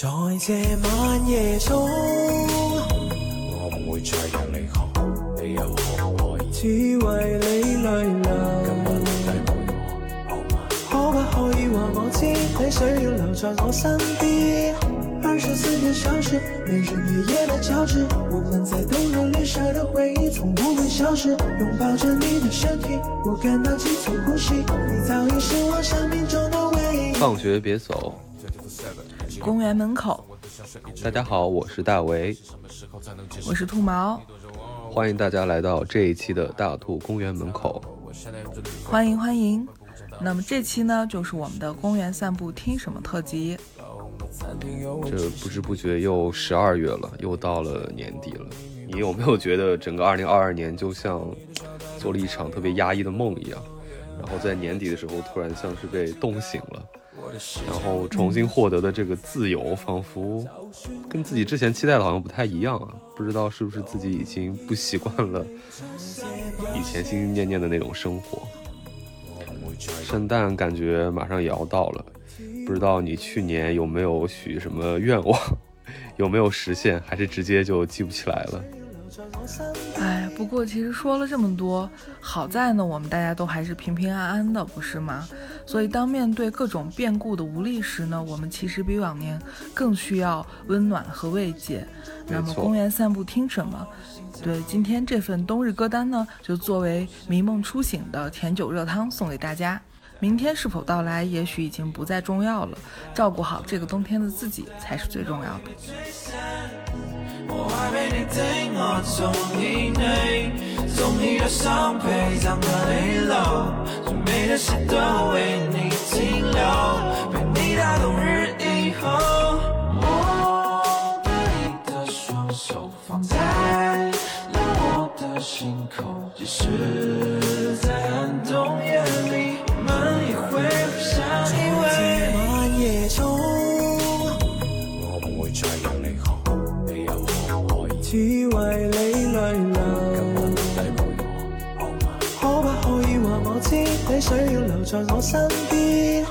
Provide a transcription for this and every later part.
在这晚夜中，我唔会再让你哭，你又可唔可以只为你泪流？今晚底陪我好吗？可不可以话我知，你想要留在我身边？二十四个小时，没日没夜的交织，我们在冬日里舍的回忆从不会消失。拥抱着你的身体，我感到急促呼吸，你早已是我生命中的唯一。放学别走，公园门口，大家好，我是大为，我是兔毛，欢迎大家来到这一期的大兔公园门口。欢迎欢迎。那么这期呢，就是我们的公园散步听什么特辑。这不知不觉又十二月了，又到了年底了。你有没有觉得整个二零二二年就像做了一场特别压抑的梦一样？然后在年底的时候，突然像是被冻醒了，然后重新获得的这个自由，仿佛跟自己之前期待的好像不太一样啊！不知道是不是自己已经不习惯了以前心心念念的那种生活。圣诞感觉马上也要到了。不知道你去年有没有许什么愿望，有没有实现，还是直接就记不起来了？哎，不过其实说了这么多，好在呢，我们大家都还是平平安安的，不是吗？所以当面对各种变故的无力时呢，我们其实比往年更需要温暖和慰藉。那么公园散步听什么？对，今天这份冬日歌单呢，就作为迷梦初醒的甜酒热汤送给大家。明天是否到来，也许已经不再重要了。照顾好这个冬天的自己，才是最重要的。我还怕你对我从心内，从你的伤悲葬的泪流，最美的事都为你停留，陪你到冬日以后，我你的双手放在了我的心口，即使。知，你想要留在我身边？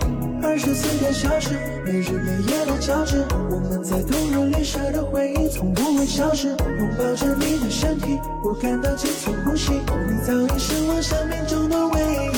二十四个小时，没日没夜的交织，我们在冬日里舍的回忆从不会消失。拥抱着你的身体，我感到急促呼吸，你早已是我生命中的唯一。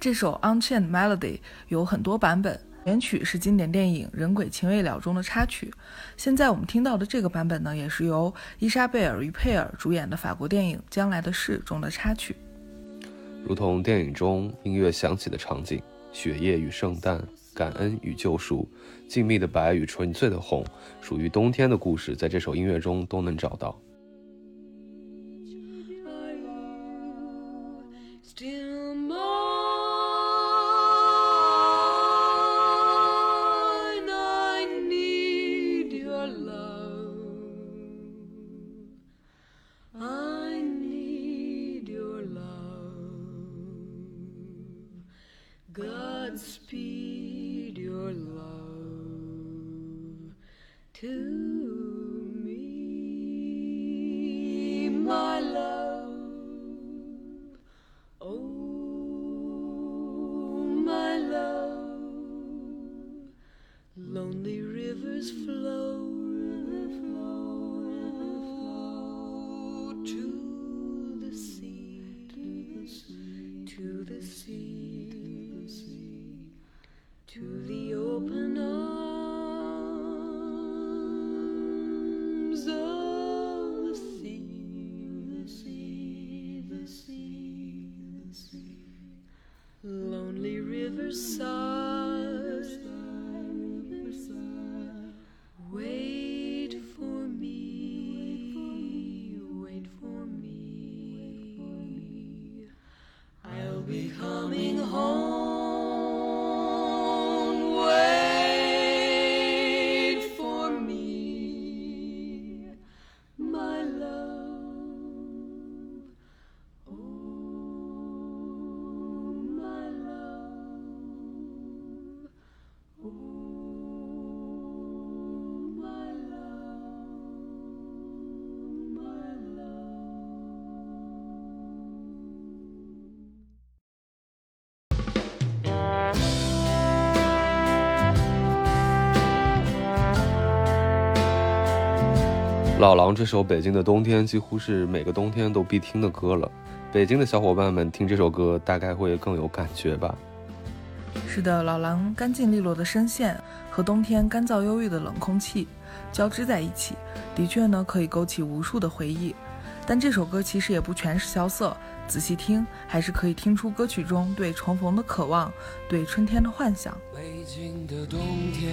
这首《Unchained Melody》有很多版本，原曲是经典电影《人鬼情未了》中的插曲。现在我们听到的这个版本呢，也是由伊莎贝尔·于佩尔主演的法国电影《将来的事》中的插曲。如同电影中音乐响起的场景，雪夜与圣诞，感恩与救赎，静谧的白与纯粹的红，属于冬天的故事，在这首音乐中都能找到。speed your love to 老狼这首《北京的冬天》几乎是每个冬天都必听的歌了。北京的小伙伴们听这首歌，大概会更有感觉吧。是的，老狼干净利落的声线和冬天干燥忧郁的冷空气交织在一起，的确呢可以勾起无数的回忆。但这首歌其实也不全是萧瑟，仔细听还是可以听出歌曲中对重逢的渴望，对春天的幻想。北京的冬天，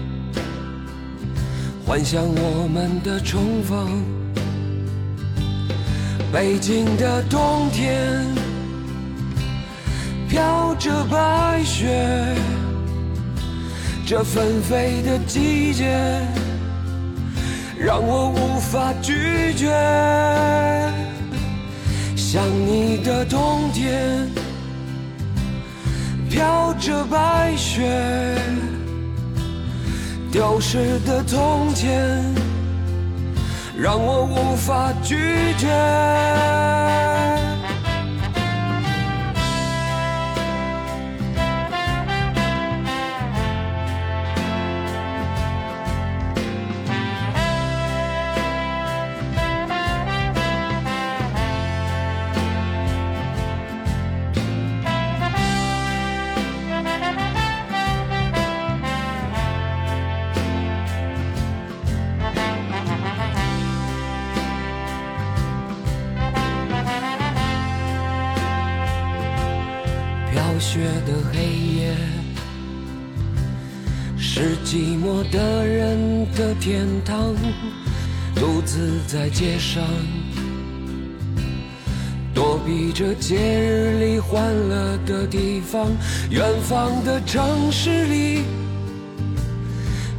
幻想我们的重逢。北京的冬天，飘着白雪，这纷飞的季节，让我无法拒绝。想你的冬天，飘着白雪，丢失的从前。让我无法拒绝。的天堂。独自在街上，躲避着节日里欢乐的地方。远方的城市里，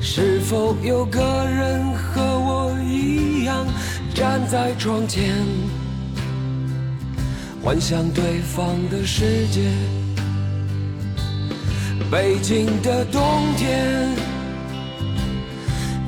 是否有个人和我一样站在窗前？幻想对方的世界。北京的冬天，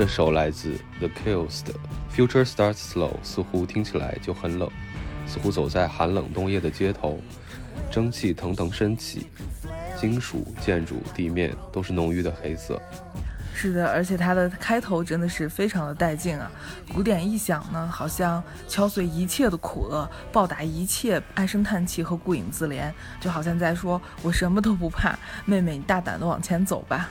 这首来自 The Kills 的《Future Starts Slow》，似乎听起来就很冷，似乎走在寒冷冬夜的街头，蒸汽腾腾升起，金属、建筑、地面都是浓郁的黑色。是的，而且它的开头真的是非常的带劲啊！鼓点一响呢，好像敲碎一切的苦厄，暴打一切唉声叹气和顾影自怜，就好像在说：“我什么都不怕，妹妹，你大胆的往前走吧。”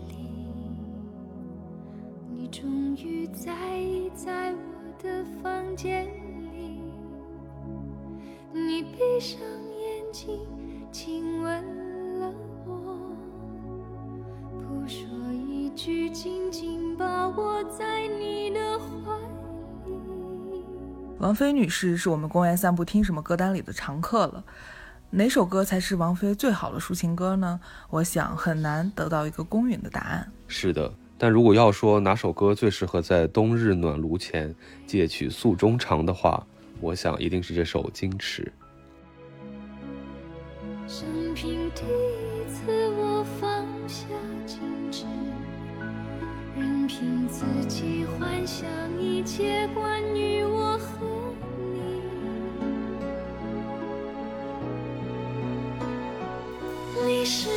你终于在意在我的房间里。你闭上眼睛，亲吻了我，不说一句，紧紧把我在你的怀里。王菲女士是我们公园散步听什么歌单里的常客了。哪首歌才是王菲最好的抒情歌呢？我想很难得到一个公允的答案。是的，但如果要说哪首歌最适合在冬日暖炉前借取诉衷肠的话，我想一定是这首《矜持》。生平第一次我放下矜持，任凭自己幻想一切关于我和你。你是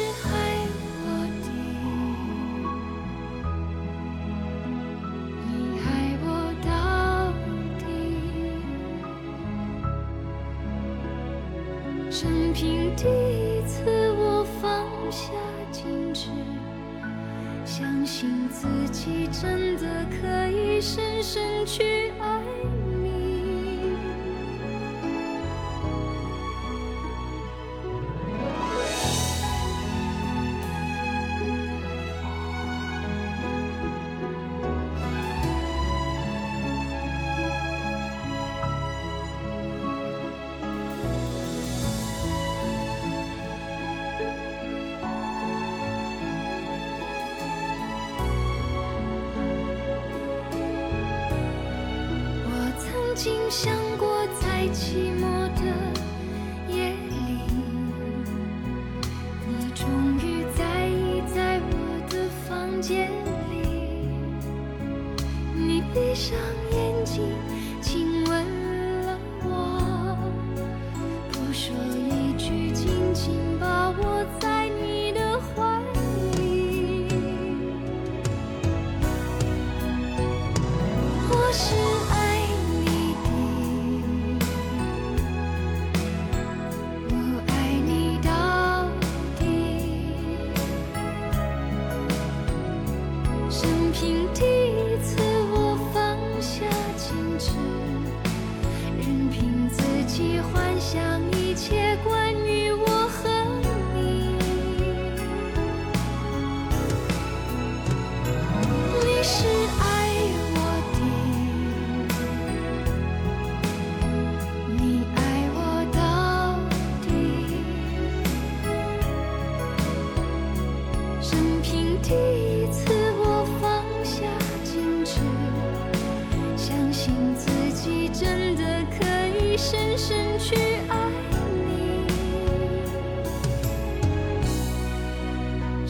寂寞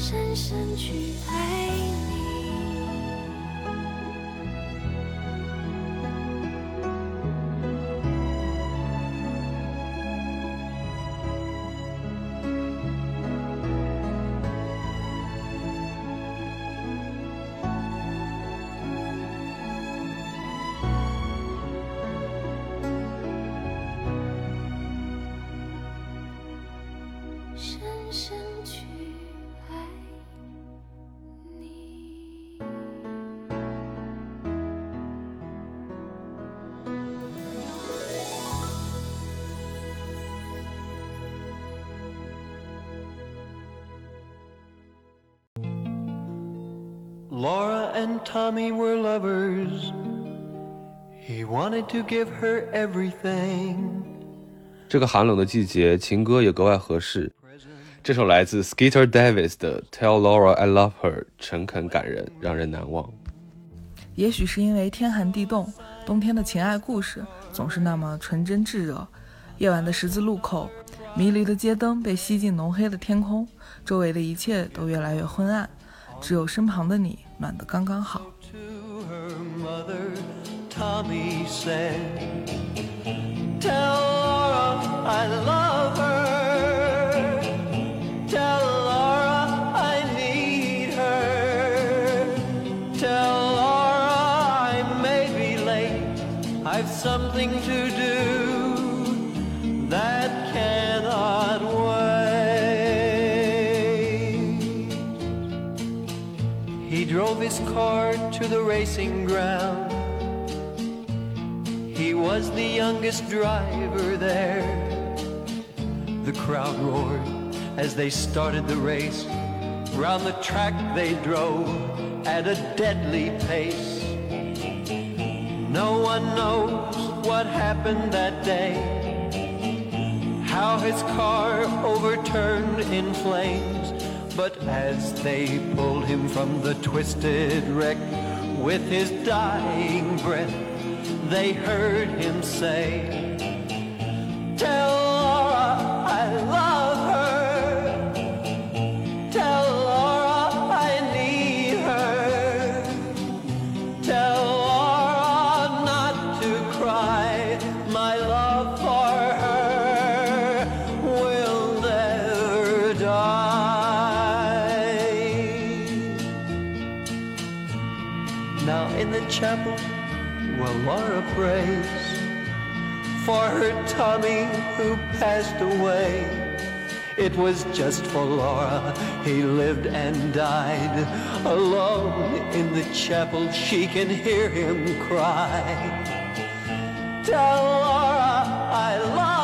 深深去爱。And Tommy were lovers. He wanted to give her everything. 这个寒冷的季节，情歌也格外合适。这首来自 Skeeter Davis 的《Tell Laura I Love Her》，诚恳感人，让人难忘。也许是因为天寒地冻，冬天的情爱故事总是那么纯真炙热。夜晚的十字路口，迷离的街灯被吸进浓黑的天空，周围的一切都越来越昏暗，只有身旁的你暖得刚刚好。To her mother, to the racing ground. He was the youngest driver there. The crowd roared as they started the race. Round the track they drove at a deadly pace. No one knows what happened that day. How his car overturned in flames. But as they pulled him from the twisted wreck with his dying breath, they heard him say, Tommy who passed away. It was just for Laura, he lived and died. Alone in the chapel, she can hear him cry. Tell Laura I love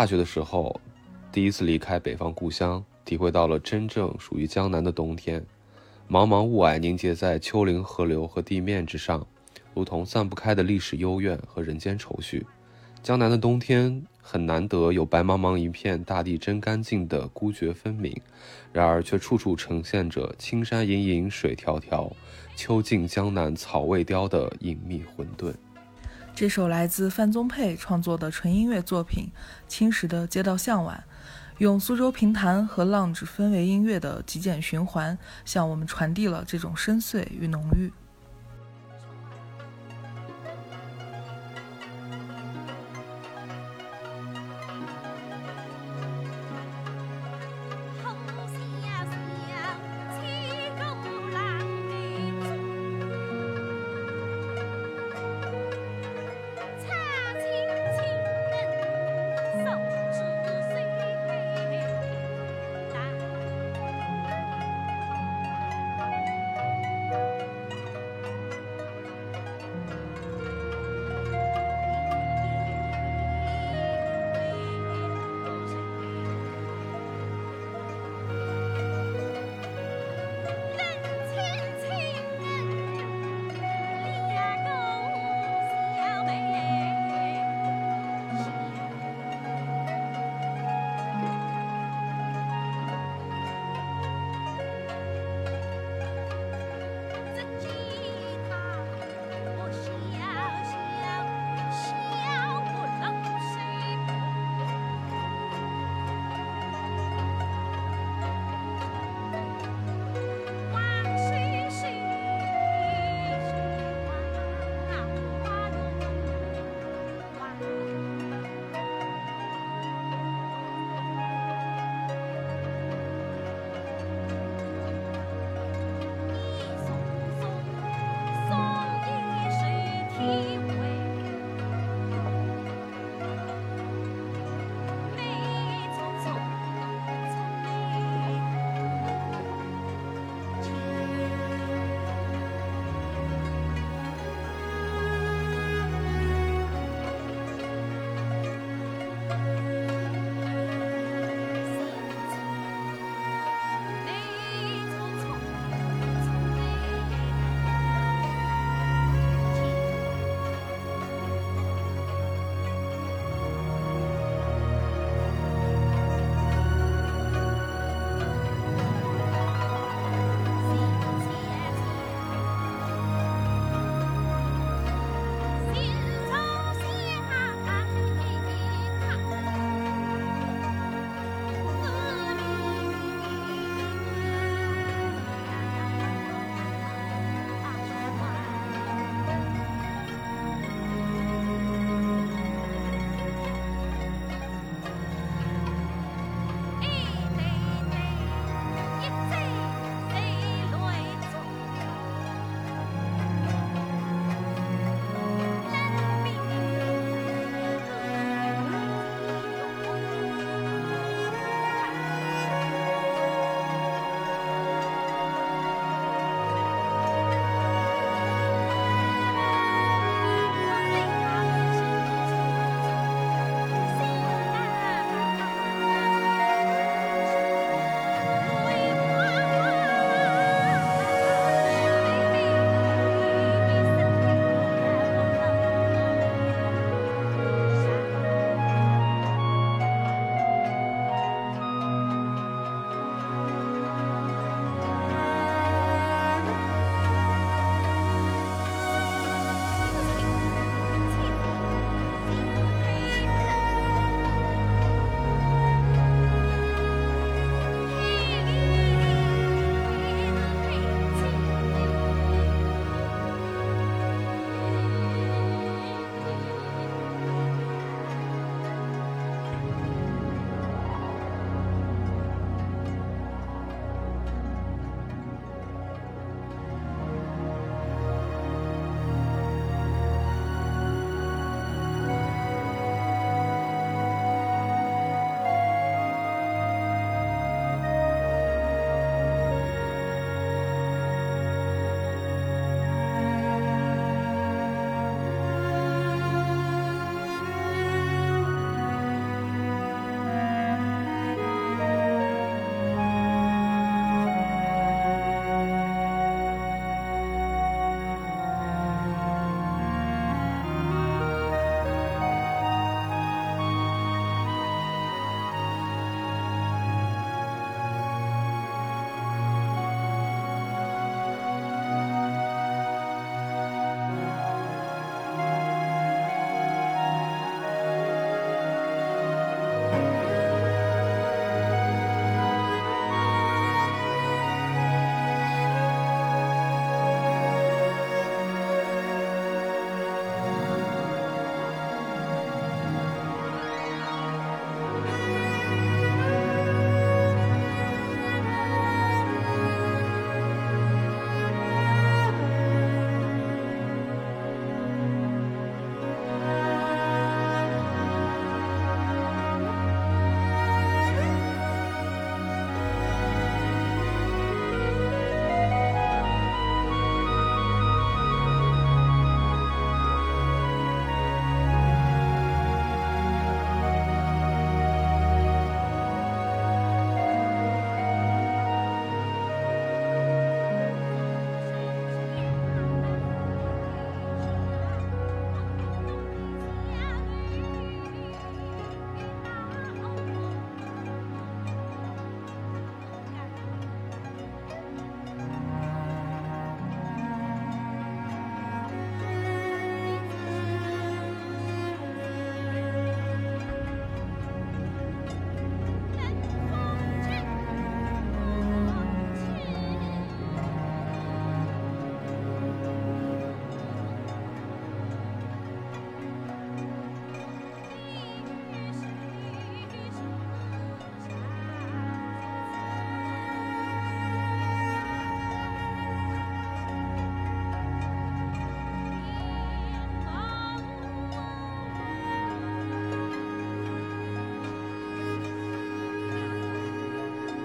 大学的时候，第一次离开北方故乡，体会到了真正属于江南的冬天。茫茫雾霭凝结在丘陵河流和地面之上，如同散不开的历史幽怨和人间愁绪。江南的冬天很难得有白茫茫一片大地真干净的孤绝分明，然而却处处呈现着青山隐隐水迢迢，秋尽江南草未凋的隐秘混沌。这首来自范宗沛创作的纯音乐作品《青石的街道向晚》，用苏州评弹和浪子氛围音乐的极简循环，向我们传递了这种深邃与浓郁。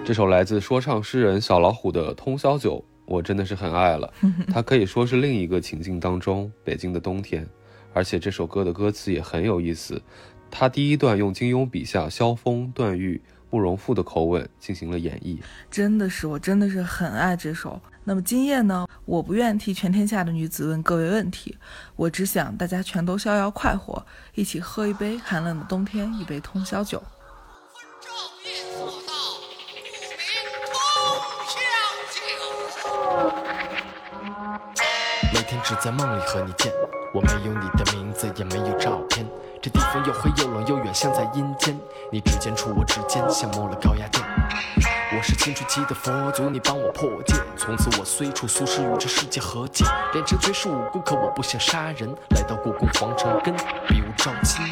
这首来自说唱诗人小老虎的《通宵酒》，我真的是很爱了。它可以说是另一个情境当中北京的冬天，而且这首歌的歌词也很有意思。他第一段用金庸笔下萧峰、段誉、慕容复的口吻进行了演绎，真的是，我真的是很爱这首。那么今夜呢，我不愿替全天下的女子问各位问题，我只想大家全都逍遥快活，一起喝一杯寒冷的冬天一杯通宵酒。天只在梦里和你见，我没有你的名字，也没有照片。这地方又黑又冷又远，像在阴间。你指尖触我指尖，像摸了高压电。我是青春期的佛祖，你帮我破戒。从此我虽处俗世，与这世界和解。练成绝世武功，可我不想杀人。来到故宫皇城，根比武招亲。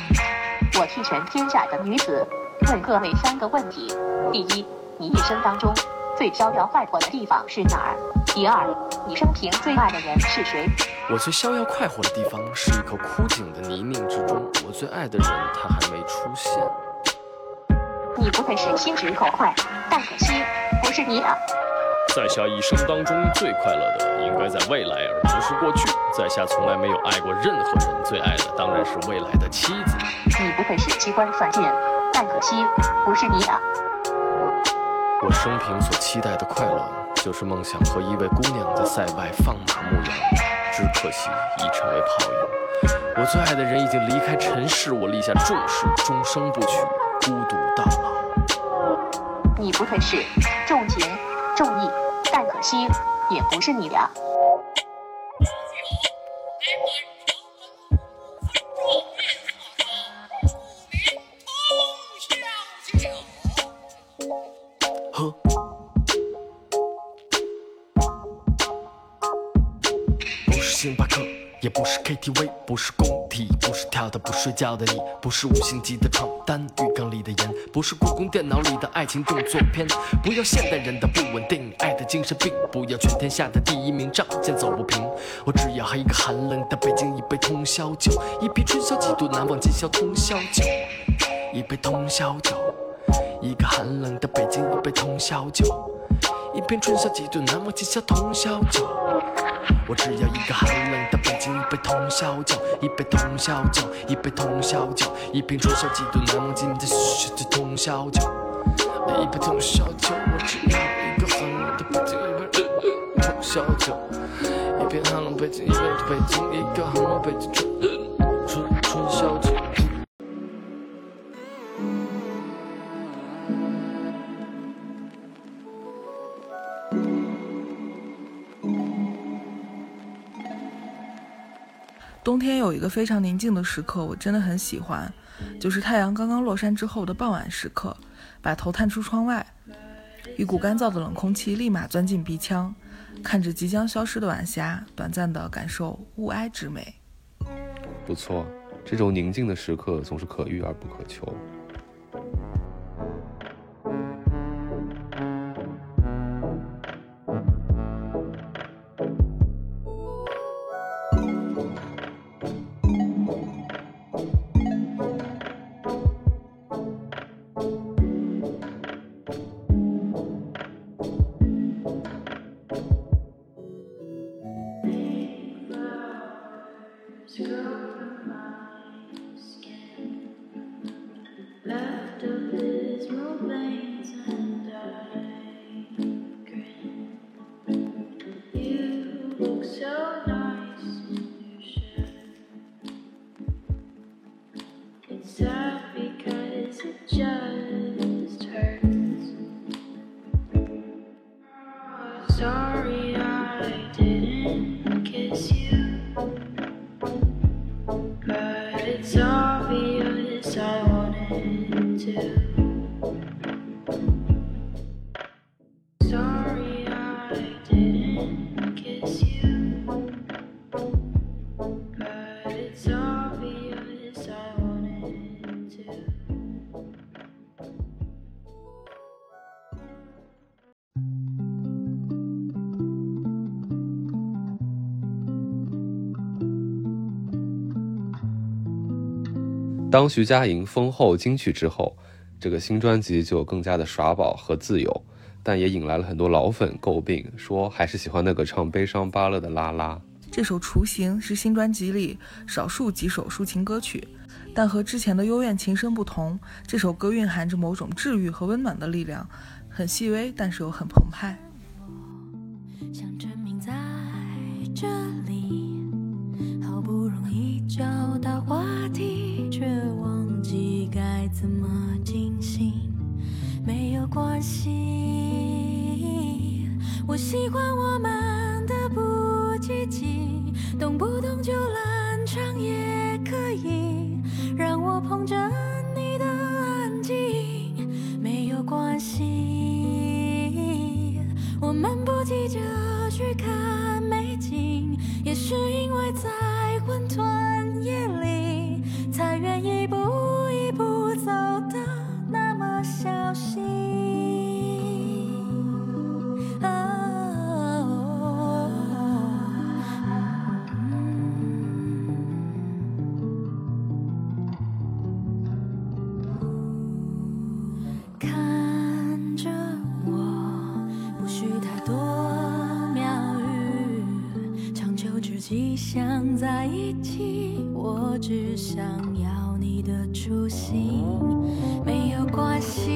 我替全天下的女子问各位三个问题：第一，你一生当中最逍遥快活的地方是哪儿？第二，你生平最爱的人是谁？我最逍遥快活的地方是一口枯井的泥泞之中，我最爱的人他还没出现。你不愧是心直口快，但可惜不是你啊！在下一生当中最快乐的应该在未来，而不是过去。在下从来没有爱过任何人，最爱的当然是未来的妻子。你不愧是机关算尽，但可惜不是你啊！我生平所期待的快乐，就是梦想和一位姑娘在塞外放马牧羊，只可惜已成为泡影。我最爱的人已经离开尘世，我立下重誓，终生不娶，孤独到老。你不退是重情重义，但可惜也不是你的！星巴克，也不是 KTV，不是工体，不是跳的不睡觉的你，不是五星级的床单，浴缸里的盐，不是故宫电脑里的爱情动作片。不要现代人的不稳定，爱的精神病，不要全天下的第一名，仗剑走不平。我只要喝一个寒冷的北京，一杯通宵酒，一瓶春宵几度难忘今宵通宵酒，一杯通宵酒。一个寒冷的北京，一杯通宵酒，一瓶春宵几度难忘今宵通宵酒。我只要一个寒冷的北京，一杯通宵酒，一杯通宵酒，一杯通宵酒，一瓶春宵几度难忘今宵通宵酒，一杯通宵酒。我只要一个寒冷的北京，一杯通宵酒，一瓶寒冷北京，一杯北京，一个寒冷北京冬天有一个非常宁静的时刻，我真的很喜欢，就是太阳刚刚落山之后的傍晚时刻，把头探出窗外，一股干燥的冷空气立马钻进鼻腔，看着即将消失的晚霞，短暂的感受物哀之美。不错，这种宁静的时刻总是可遇而不可求。当徐佳莹封后金曲之后，这个新专辑就更加的耍宝和自由。但也引来了很多老粉诟病，说还是喜欢那个唱悲伤芭乐的拉拉。这首《雏形》是新专辑里少数几首抒情歌曲，但和之前的幽怨情深不同，这首歌蕴含着某种治愈和温暖的力量，很细微，但是又很澎湃。想证明在这里，找到话题，却忘记该怎么进行。没有关系，我喜欢我们的不积极，动不动就冷场也可以，让我捧着你的安静，没有关系。我们不急着去看美景，也是因为在混沌夜里，才愿一步一步走想在一起，我只想要你的初心，没有关系。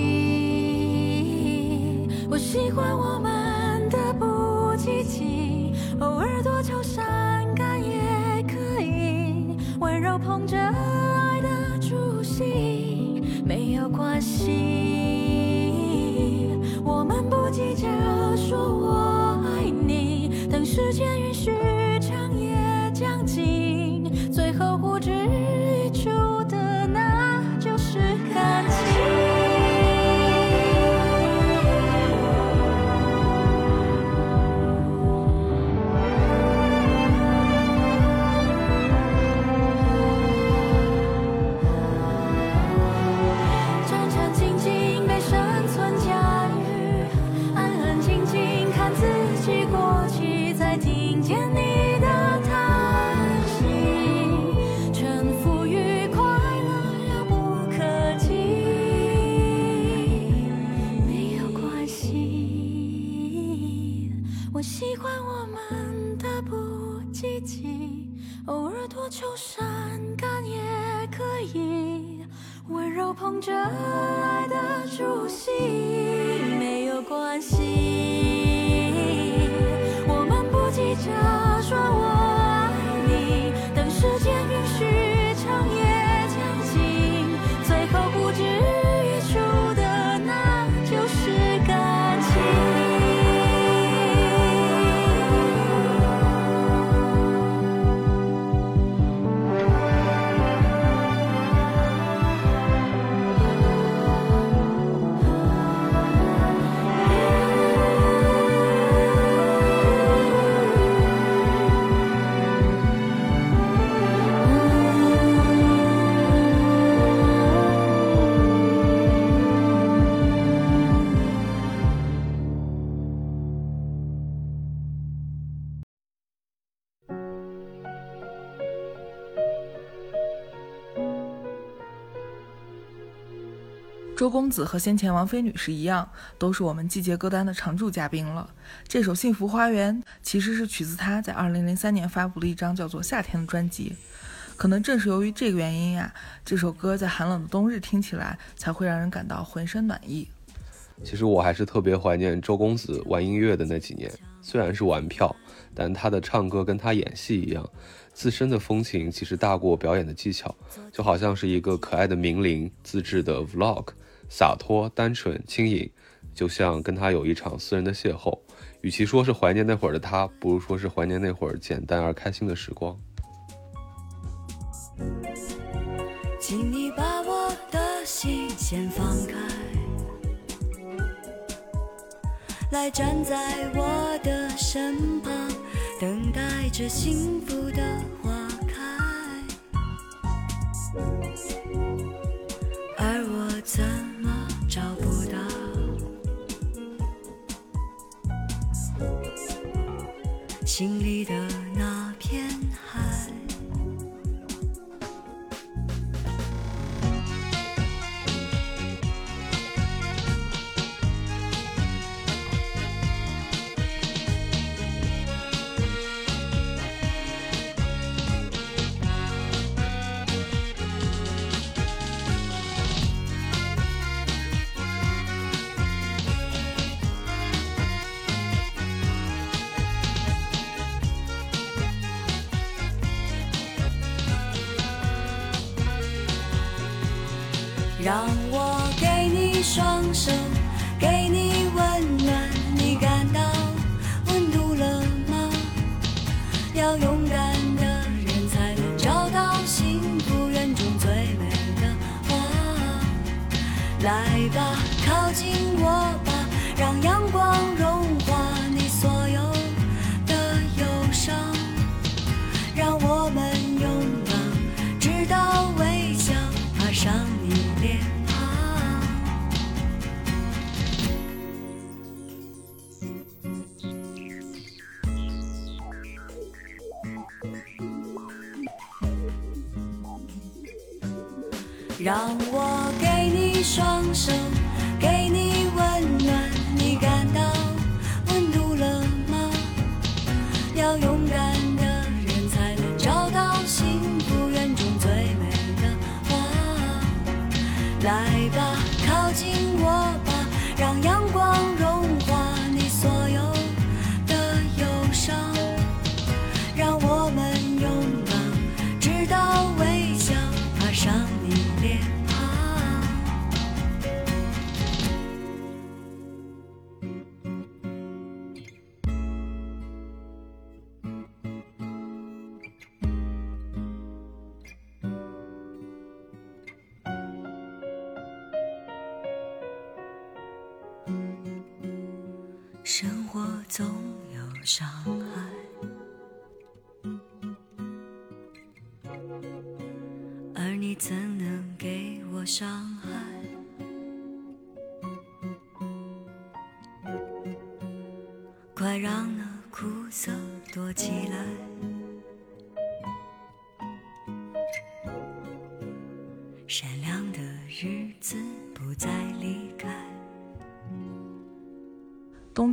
我喜欢我们的不积极，偶尔多愁善感也可以，温柔捧着爱的初心，没有关系。我们不急着说我爱你，等时间捧着爱的初心，周公子和先前王菲女士一样，都是我们季节歌单的常驻嘉宾了。这首《幸福花园》其实是取自他在2003年发布的一张叫做《夏天》的专辑。可能正是由于这个原因呀，这首歌在寒冷的冬日听起来才会让人感到浑身暖意。其实我还是特别怀念周公子玩音乐的那几年，虽然是玩票，但他的唱歌跟他演戏一样，自身的风情其实大过表演的技巧，就好像是一个可爱的名伶自制的 vlog，洒脱、单纯、轻盈，就像跟他有一场私人的邂逅。与其说是怀念那会儿的他，不如说是怀念那会儿简单而开心的时光。请你把我的心先放开，来站在我的身旁，等待着幸福的花开。心里的让我给你双手，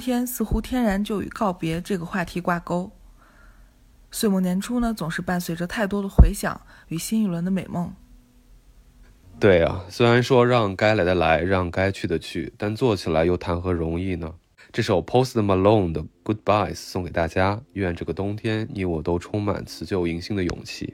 天似乎天然就与告别这个话题挂钩。岁末年初呢，总是伴随着太多的回想与新一轮的美梦。对啊，虽然说让该来的来，让该去的去，但做起来又谈何容易呢？这首 Post Malone 的 Goodbyes 送给大家，愿这个冬天你我都充满辞旧迎新的勇气。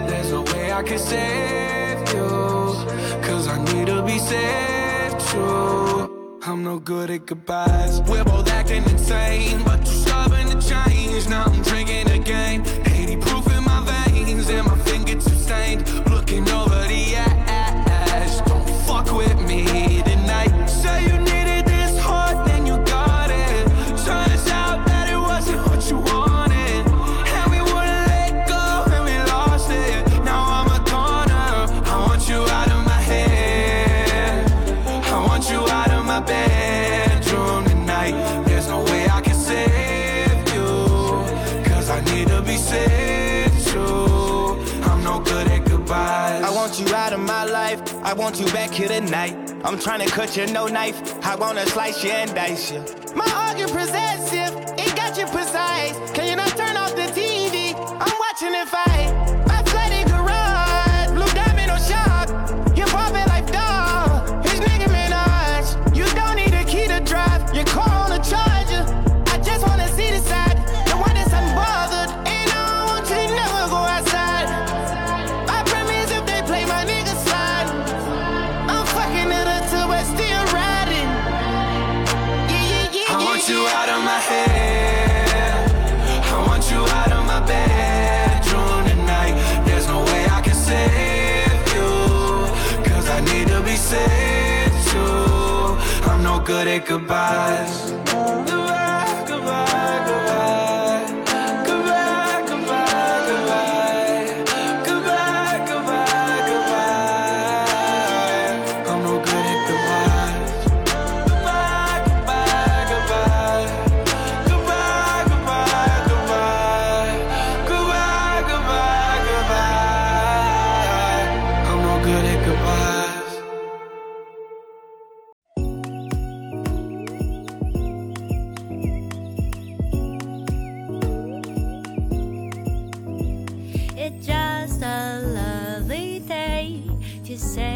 I can save you. Cause I need to be saved too. I'm no good at goodbyes. We're both acting insane, but you're stubborn to change. Now I'm drinking again. 80 proof in my veins, and my fingertips stained. You out of my life. I want you back here tonight. I'm trying to cut you no knife. I wanna slice you and dice you. My argument possessive, it got you precise. Good at goodbyes. Say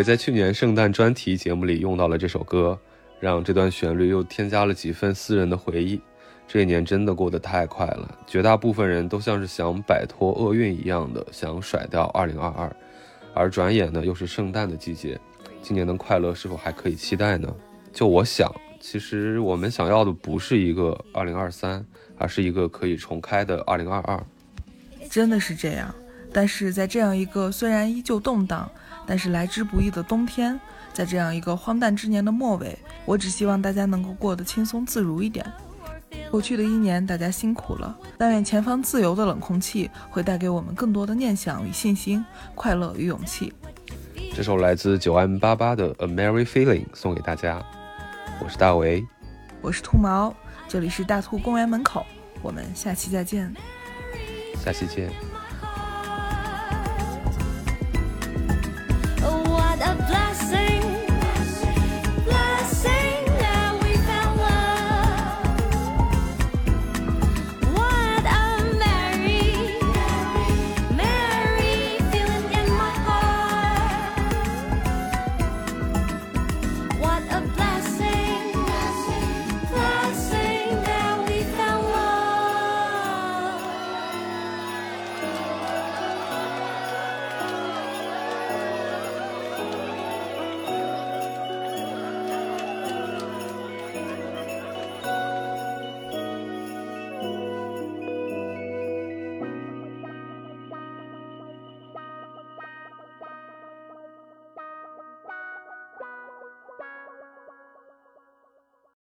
也在去年圣诞专题节目里用到了这首歌，让这段旋律又添加了几分私人的回忆。这一年真的过得太快了，绝大部分人都像是想摆脱厄运一样的想甩掉2022，而转眼呢又是圣诞的季节，今年的快乐是否还可以期待呢？就我想，其实我们想要的不是一个2023，而是一个可以重开的2022。真的是这样。但是在这样一个虽然依旧动荡，但是来之不易的冬天，在这样一个荒诞之年的末尾，我只希望大家能够过得轻松自如一点。过去的一年，大家辛苦了，但愿前方自由的冷空气会带给我们更多的念想与信心、快乐与勇气。这首来自九 M 八八的《A Merry Feeling》送给大家，我是大为，我是兔毛，这里是大兔公园门口，我们下期再见。下期见。